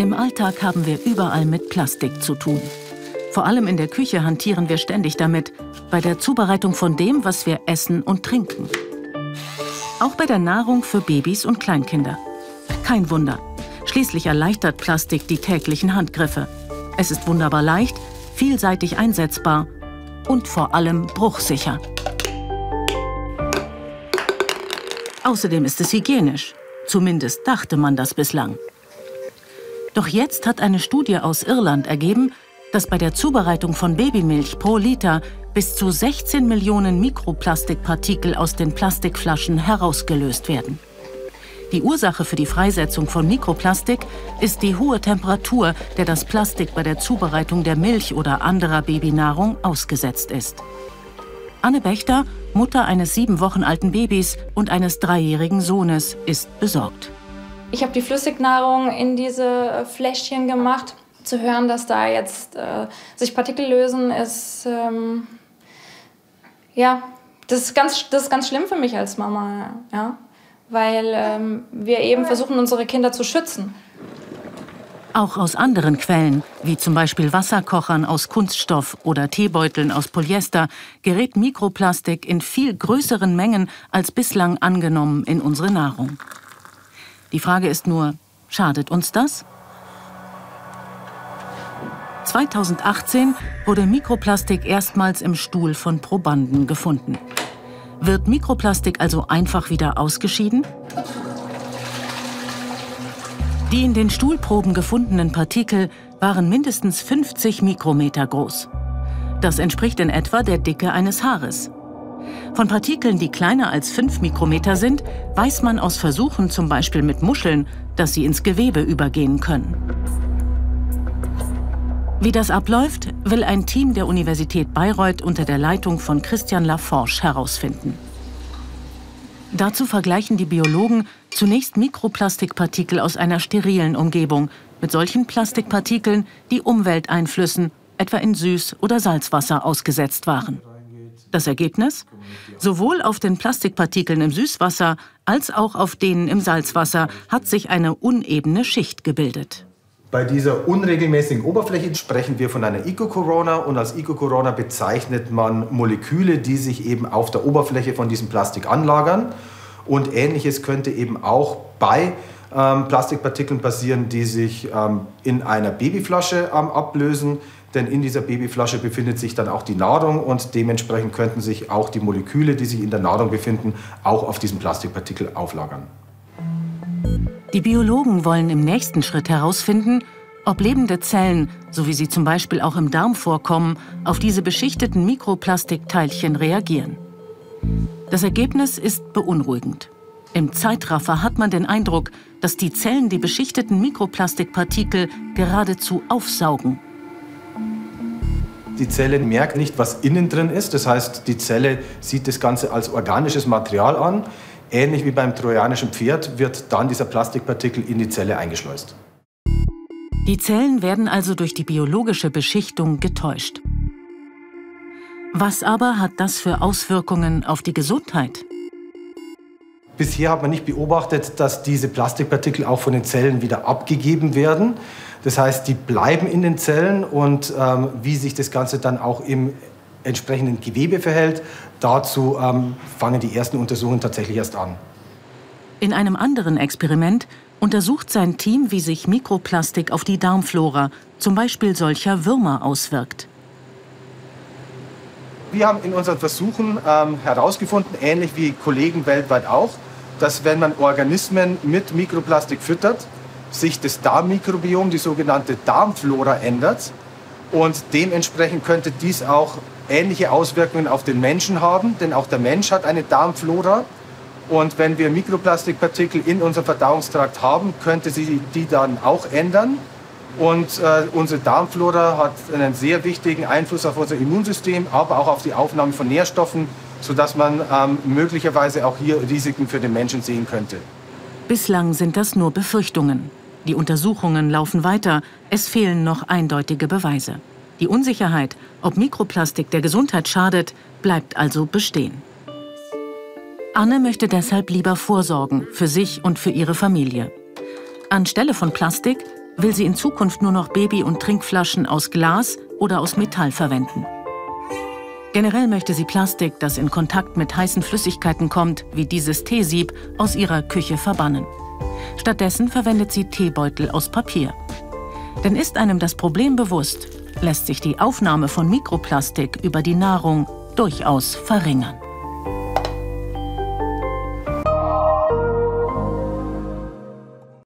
Im Alltag haben wir überall mit Plastik zu tun. Vor allem in der Küche hantieren wir ständig damit, bei der Zubereitung von dem, was wir essen und trinken. Auch bei der Nahrung für Babys und Kleinkinder. Kein Wunder. Schließlich erleichtert Plastik die täglichen Handgriffe. Es ist wunderbar leicht, vielseitig einsetzbar und vor allem bruchsicher. Außerdem ist es hygienisch. Zumindest dachte man das bislang. Doch jetzt hat eine Studie aus Irland ergeben, dass bei der Zubereitung von Babymilch pro Liter bis zu 16 Millionen Mikroplastikpartikel aus den Plastikflaschen herausgelöst werden. Die Ursache für die Freisetzung von Mikroplastik ist die hohe Temperatur, der das Plastik bei der Zubereitung der Milch oder anderer Babynahrung ausgesetzt ist. Anne Bechter, Mutter eines sieben Wochen alten Babys und eines dreijährigen Sohnes, ist besorgt. Ich habe die Flüssignahrung in diese Fläschchen gemacht. Zu hören, dass da jetzt äh, sich Partikel lösen, ist ähm, ja, das ist, ganz, das ist ganz schlimm für mich als Mama, ja, weil ähm, wir eben versuchen, unsere Kinder zu schützen. Auch aus anderen Quellen, wie zum Beispiel Wasserkochern aus Kunststoff oder Teebeuteln aus Polyester, gerät Mikroplastik in viel größeren Mengen als bislang angenommen in unsere Nahrung. Die Frage ist nur, schadet uns das? 2018 wurde Mikroplastik erstmals im Stuhl von Probanden gefunden. Wird Mikroplastik also einfach wieder ausgeschieden? Die in den Stuhlproben gefundenen Partikel waren mindestens 50 Mikrometer groß. Das entspricht in etwa der Dicke eines Haares. Von Partikeln, die kleiner als 5 Mikrometer sind, weiß man aus Versuchen zum Beispiel mit Muscheln, dass sie ins Gewebe übergehen können. Wie das abläuft, will ein Team der Universität Bayreuth unter der Leitung von Christian Laforge herausfinden. Dazu vergleichen die Biologen zunächst Mikroplastikpartikel aus einer sterilen Umgebung mit solchen Plastikpartikeln, die Umwelteinflüssen, etwa in Süß- oder Salzwasser, ausgesetzt waren. Das Ergebnis? Sowohl auf den Plastikpartikeln im Süßwasser als auch auf denen im Salzwasser hat sich eine unebene Schicht gebildet. Bei dieser unregelmäßigen Oberfläche sprechen wir von einer Eco-Corona und als Eco-Corona bezeichnet man Moleküle, die sich eben auf der Oberfläche von diesem Plastik anlagern. Und ähnliches könnte eben auch bei ähm, Plastikpartikeln passieren, die sich ähm, in einer Babyflasche ähm, ablösen. Denn in dieser Babyflasche befindet sich dann auch die Nahrung und dementsprechend könnten sich auch die Moleküle, die sich in der Nahrung befinden, auch auf diesem Plastikpartikel auflagern. Die Biologen wollen im nächsten Schritt herausfinden, ob lebende Zellen, so wie sie zum Beispiel auch im Darm vorkommen, auf diese beschichteten Mikroplastikteilchen reagieren. Das Ergebnis ist beunruhigend. Im Zeitraffer hat man den Eindruck, dass die Zellen die beschichteten Mikroplastikpartikel geradezu aufsaugen. Die Zelle merkt nicht, was innen drin ist. Das heißt, die Zelle sieht das Ganze als organisches Material an. Ähnlich wie beim trojanischen Pferd wird dann dieser Plastikpartikel in die Zelle eingeschleust. Die Zellen werden also durch die biologische Beschichtung getäuscht. Was aber hat das für Auswirkungen auf die Gesundheit? Bisher hat man nicht beobachtet, dass diese Plastikpartikel auch von den Zellen wieder abgegeben werden. Das heißt, die bleiben in den Zellen und ähm, wie sich das Ganze dann auch im entsprechenden Gewebe verhält. Dazu ähm, fangen die ersten Untersuchungen tatsächlich erst an. In einem anderen Experiment untersucht sein Team, wie sich Mikroplastik auf die Darmflora, zum Beispiel solcher Würmer, auswirkt. Wir haben in unseren Versuchen ähm, herausgefunden, ähnlich wie Kollegen weltweit auch, dass wenn man Organismen mit Mikroplastik füttert, sich das Darmmikrobiom, die sogenannte Darmflora, ändert. Und dementsprechend könnte dies auch ähnliche Auswirkungen auf den Menschen haben, denn auch der Mensch hat eine Darmflora. Und wenn wir Mikroplastikpartikel in unserem Verdauungstrakt haben, könnte sie die dann auch ändern. Und äh, unsere Darmflora hat einen sehr wichtigen Einfluss auf unser Immunsystem, aber auch auf die Aufnahme von Nährstoffen, sodass man ähm, möglicherweise auch hier Risiken für den Menschen sehen könnte. Bislang sind das nur Befürchtungen. Die Untersuchungen laufen weiter. Es fehlen noch eindeutige Beweise. Die Unsicherheit, ob Mikroplastik der Gesundheit schadet, bleibt also bestehen. Anne möchte deshalb lieber vorsorgen für sich und für ihre Familie. Anstelle von Plastik will sie in Zukunft nur noch Baby- und Trinkflaschen aus Glas oder aus Metall verwenden. Generell möchte sie Plastik, das in Kontakt mit heißen Flüssigkeiten kommt, wie dieses Teesieb, aus ihrer Küche verbannen. Stattdessen verwendet sie Teebeutel aus Papier. Denn ist einem das Problem bewusst, lässt sich die Aufnahme von Mikroplastik über die Nahrung durchaus verringern.